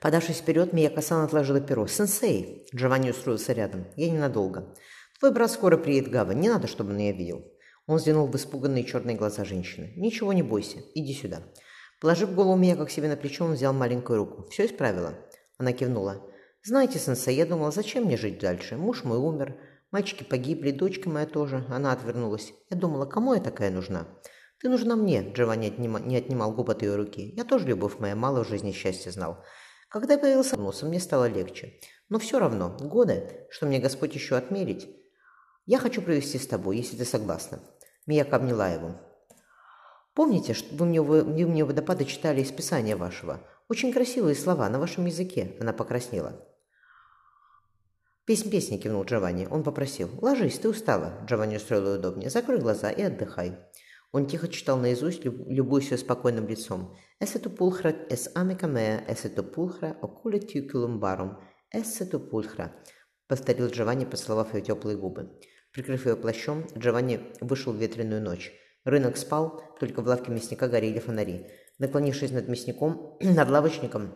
Подавшись вперед, Мияко-сан отложила перо. «Сенсей!» Джованни устроился рядом. «Я ненадолго. Твой брат скоро приедет Гава. Не надо, чтобы он ее видел». Он взглянул в испуганные черные глаза женщины. «Ничего не бойся. Иди сюда». Положив голову Мияко к себе на плечо, он взял маленькую руку. «Все исправила?» Она кивнула. «Знаете, сенсей, я думала, зачем мне жить дальше? Муж мой умер, мальчики погибли, дочка моя тоже». Она отвернулась. «Я думала, кому я такая нужна?» «Ты нужна мне», — Джованни не отнимал губ от ее руки. «Я тоже, любовь моя, мало в жизни счастья знал. Когда появился носом, мне стало легче. Но все равно, годы, что мне Господь еще отмерить, я хочу провести с тобой, если ты согласна». Мияка обняла его. «Помните, что вы мне, вы, вы мне водопады читали из Писания вашего? Очень красивые слова на вашем языке». Она покраснела. «Песнь песни», — кивнул Джованни. Он попросил. «Ложись, ты устала». Джованни устроил удобнее. «Закрой глаза и отдыхай». Он тихо читал наизусть, любуясь ее спокойным лицом. «Эсету пулхра эс амика меа, эсету пулхра окуле тюкулумбарум, эсету пулхра», — повторил Джованни, поцеловав ее теплые губы. Прикрыв ее плащом, Джованни вышел в ветреную ночь. Рынок спал, только в лавке мясника горели фонари. Наклонившись над мясником, над лавочником,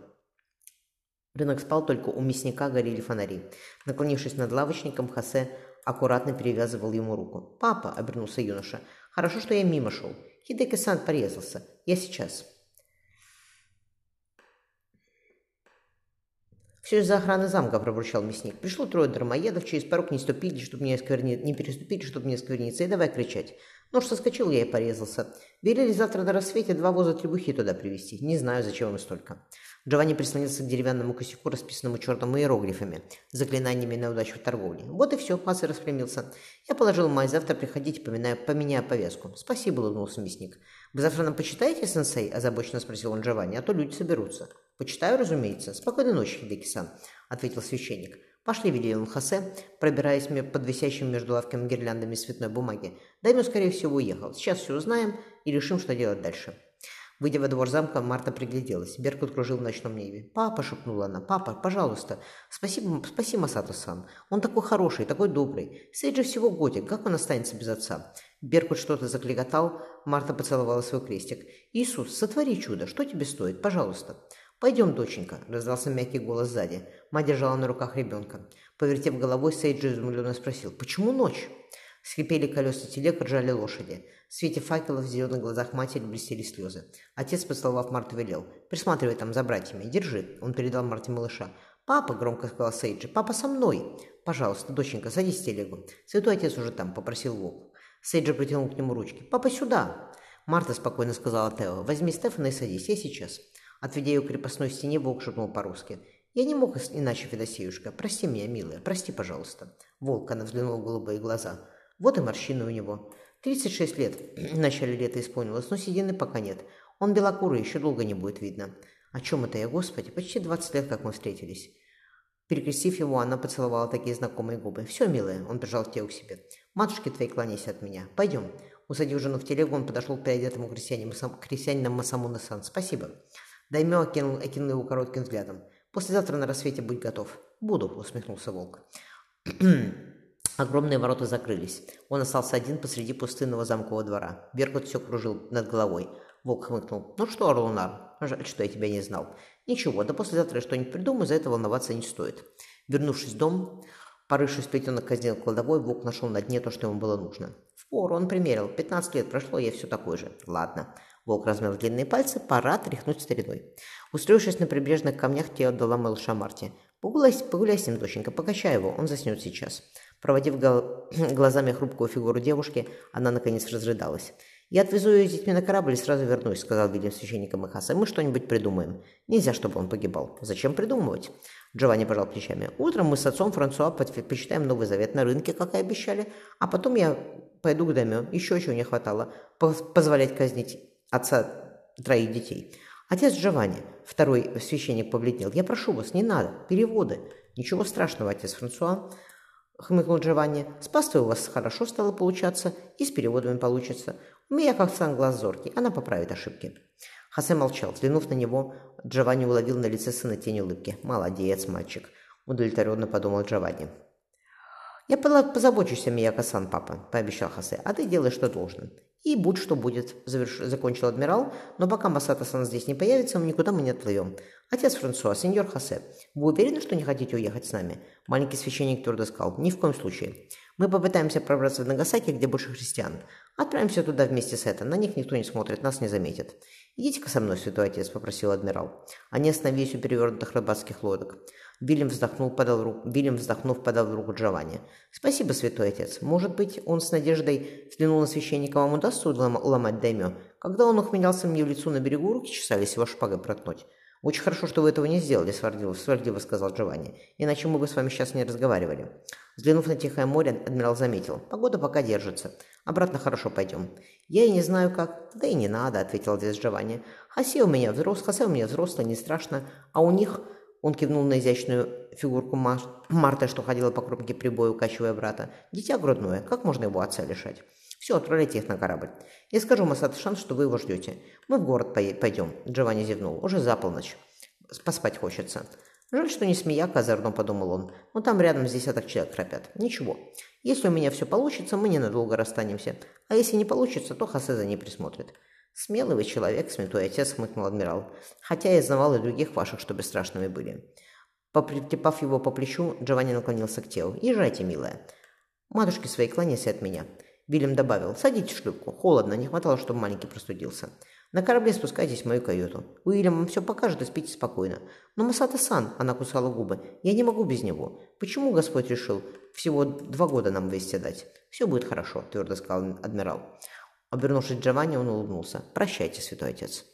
рынок спал, только у мясника горели фонари. Наклонившись над лавочником, Хосе аккуратно перевязывал ему руку. «Папа!» — обернулся юноша. Хорошо, что я мимо шел. Хидеки-сан порезался. Я сейчас. «Все из-за охраны замка», – пробурчал мясник. «Пришло трое дармоедов, через порог не ступили, чтобы не, оскверни... не переступили, чтобы не оскверниться, и давай кричать. Нож соскочил, я и порезался. Велели завтра на рассвете два воза требухи туда привезти. Не знаю, зачем им столько». Джованни прислонился к деревянному косяку, расписанному черным иероглифами, заклинаниями на удачу в торговле. Вот и все, Пасый распрямился. Я положил май, завтра приходите, поминаю, поменяю повестку. Спасибо, улыбнулся мясник. Вы завтра нам почитаете, сенсей? озабоченно спросил он Джованни, а то люди соберутся. Почитаю, разумеется. Спокойной ночи, Хидеки-сан, ответил священник. «Пошли», — велел Хосе, пробираясь под висящими между лавками гирляндами цветной бумаги. Даймё, скорее всего, уехал. Сейчас все узнаем и решим, что делать дальше. Выйдя во двор замка, Марта пригляделась. Беркут кружил в ночном небе. «Папа!» – шепнула она. «Папа, пожалуйста! Спасибо, спаси Масато-сан! Он такой хороший, такой добрый! Сейджи всего годик, как он останется без отца?» Беркут что-то закликотал, Марта поцеловала свой крестик. «Иисус, сотвори чудо! Что тебе стоит? Пожалуйста!» «Пойдем, доченька!» – раздался мягкий голос сзади. Мать держала на руках ребенка. Повертев головой, Сейджи изумленно спросил. «Почему ночь?» Скрипели колеса телег, ржали лошади. В свете факелов в зеленых глазах матери блестели слезы. Отец, поцеловав Марту, велел. «Присматривай там за братьями. Держи». Он передал Марте малыша. «Папа!» – громко сказал Сейджи. «Папа со мной!» «Пожалуйста, доченька, садись в телегу. Святой отец уже там», – попросил Волк. Сейджи протянул к нему ручки. «Папа, сюда!» Марта спокойно сказала Тео. «Возьми Стефана и садись. Я сейчас». Отведя ее к крепостной стене, Волк шепнул по-русски. «Я не мог иначе, Федосеюшка. Прости меня, милая. Прости, пожалуйста». Волк, она взглянула в голубые глаза. Вот и морщины у него. 36 лет в начале лета исполнилось, но седины пока нет. Он белокурый, еще долго не будет видно. О чем это я, господи? Почти 20 лет, как мы встретились. Перекрестив его, она поцеловала такие знакомые губы. «Все, милая», — он прижал тело к себе. «Матушке твоей кланяйся от меня. Пойдем». Усадив жену в телегу, он подошел к переодетому крестьянину, крестьянину Масамуна-сан. «Спасибо». Даймё окинул, окинул его коротким взглядом. «Послезавтра на рассвете будь готов». «Буду», — усмехнулся волк. Огромные ворота закрылись. Он остался один посреди пустынного замкового двора. Беркут все кружил над головой. Волк хмыкнул. «Ну что, Орлунар, жаль, что я тебя не знал. Ничего, да послезавтра я что-нибудь придумаю, за это волноваться не стоит». Вернувшись в дом, порывшись в плетеных казнил кладовой, Волк нашел на дне то, что ему было нужно. В пору он примерил. Пятнадцать лет прошло, я все такой же. Ладно. Волк размял длинные пальцы, пора тряхнуть стариной. Устроившись на прибрежных камнях, те отдала малыша Марте. «Погуляй, погуляй с ним, доченька, покачай его, он заснет сейчас». Проводив глазами хрупкую фигуру девушки, она наконец разрыдалась. «Я отвезу ее с детьми на корабль и сразу вернусь», — сказал видим священника Махаса. «Мы что-нибудь придумаем. Нельзя, чтобы он погибал. Зачем придумывать?» Джованни пожал плечами. «Утром мы с отцом Франсуа почитаем Новый Завет на рынке, как и обещали, а потом я пойду к Дамё. Еще чего не хватало. Позволять казнить отца троих детей. Отец Джованни, второй священник побледнел. Я прошу вас, не надо. Переводы. Ничего страшного, отец Франсуа хмыкнул Джованни. «С пастой у вас хорошо стало получаться, и с переводами получится. У меня как сан глаз зоркий, она поправит ошибки». Хосе молчал. Взглянув на него, Джованни уловил на лице сына тень улыбки. «Молодец, мальчик», — удовлетворенно подумал Джованни. «Я позабочусь о Мияко-сан, папа», — пообещал Хосе, — «а ты делай, что должен». И будь что будет, заверш... закончил адмирал, но пока Масата-сан здесь не появится, никуда мы не отплывем. Отец Франсуа, сеньор Хосе, вы уверены, что не хотите уехать с нами? Маленький священник твердо сказал, ни в коем случае. Мы попытаемся пробраться в Нагасаки, где больше христиан. Отправимся туда вместе с это, на них никто не смотрит, нас не заметит. «Идите-ка со мной, святой отец», — попросил адмирал. Они остановились у перевернутых рыбацких лодок. Вильям вздохнул, подал руку, Вильям вздохнув, подал руку Джованни. «Спасибо, святой отец. Может быть, он с надеждой взглянул на священника, вам удастся уломать даймё? Когда он ухмелялся мне в лицо на берегу, руки чесались его шпагой проткнуть. «Очень хорошо, что вы этого не сделали», — свардливо, свардливо сказал Джованни. «Иначе мы бы с вами сейчас не разговаривали». Взглянув на Тихое море, адмирал заметил. «Погода пока держится. Обратно хорошо пойдем». «Я и не знаю как». «Да и не надо», — ответил отец Джованни. «Хасе у меня взрослый, Хасе у меня взрослый, не страшно. А у них...» Он кивнул на изящную фигурку Мар... Марта, что ходила по кромке прибоя, укачивая брата. «Дитя грудное. Как можно его отца лишать?» «Все, отправляйте их на корабль. Я скажу Масад Шанс, что вы его ждете. Мы в город пойдем», — Джованни зевнул. «Уже за полночь. Поспать хочется». «Жаль, что не смеяка», — озорно подумал он. «Но там рядом с десяток человек храпят. Ничего. Если у меня все получится, мы ненадолго расстанемся. А если не получится, то Хосе за ней присмотрит». «Смелый вы человек, святой отец», — хмыкнул адмирал. «Хотя я знавал и других ваших, что бесстрашными были». Поплепав его по плечу, Джованни наклонился к телу. «Езжайте, милая. Матушке своей кланяйся от меня». Вильям добавил. «Садитесь в шлюпку. Холодно, не хватало, чтобы маленький простудился. На корабле спускайтесь в мою каюту. Уильям вам все покажет и спите спокойно. Но Масата-сан, она кусала губы, я не могу без него. Почему Господь решил всего два года нам вместе дать? Все будет хорошо, твердо сказал адмирал. Обернувшись к Джованни, он улыбнулся. «Прощайте, святой отец».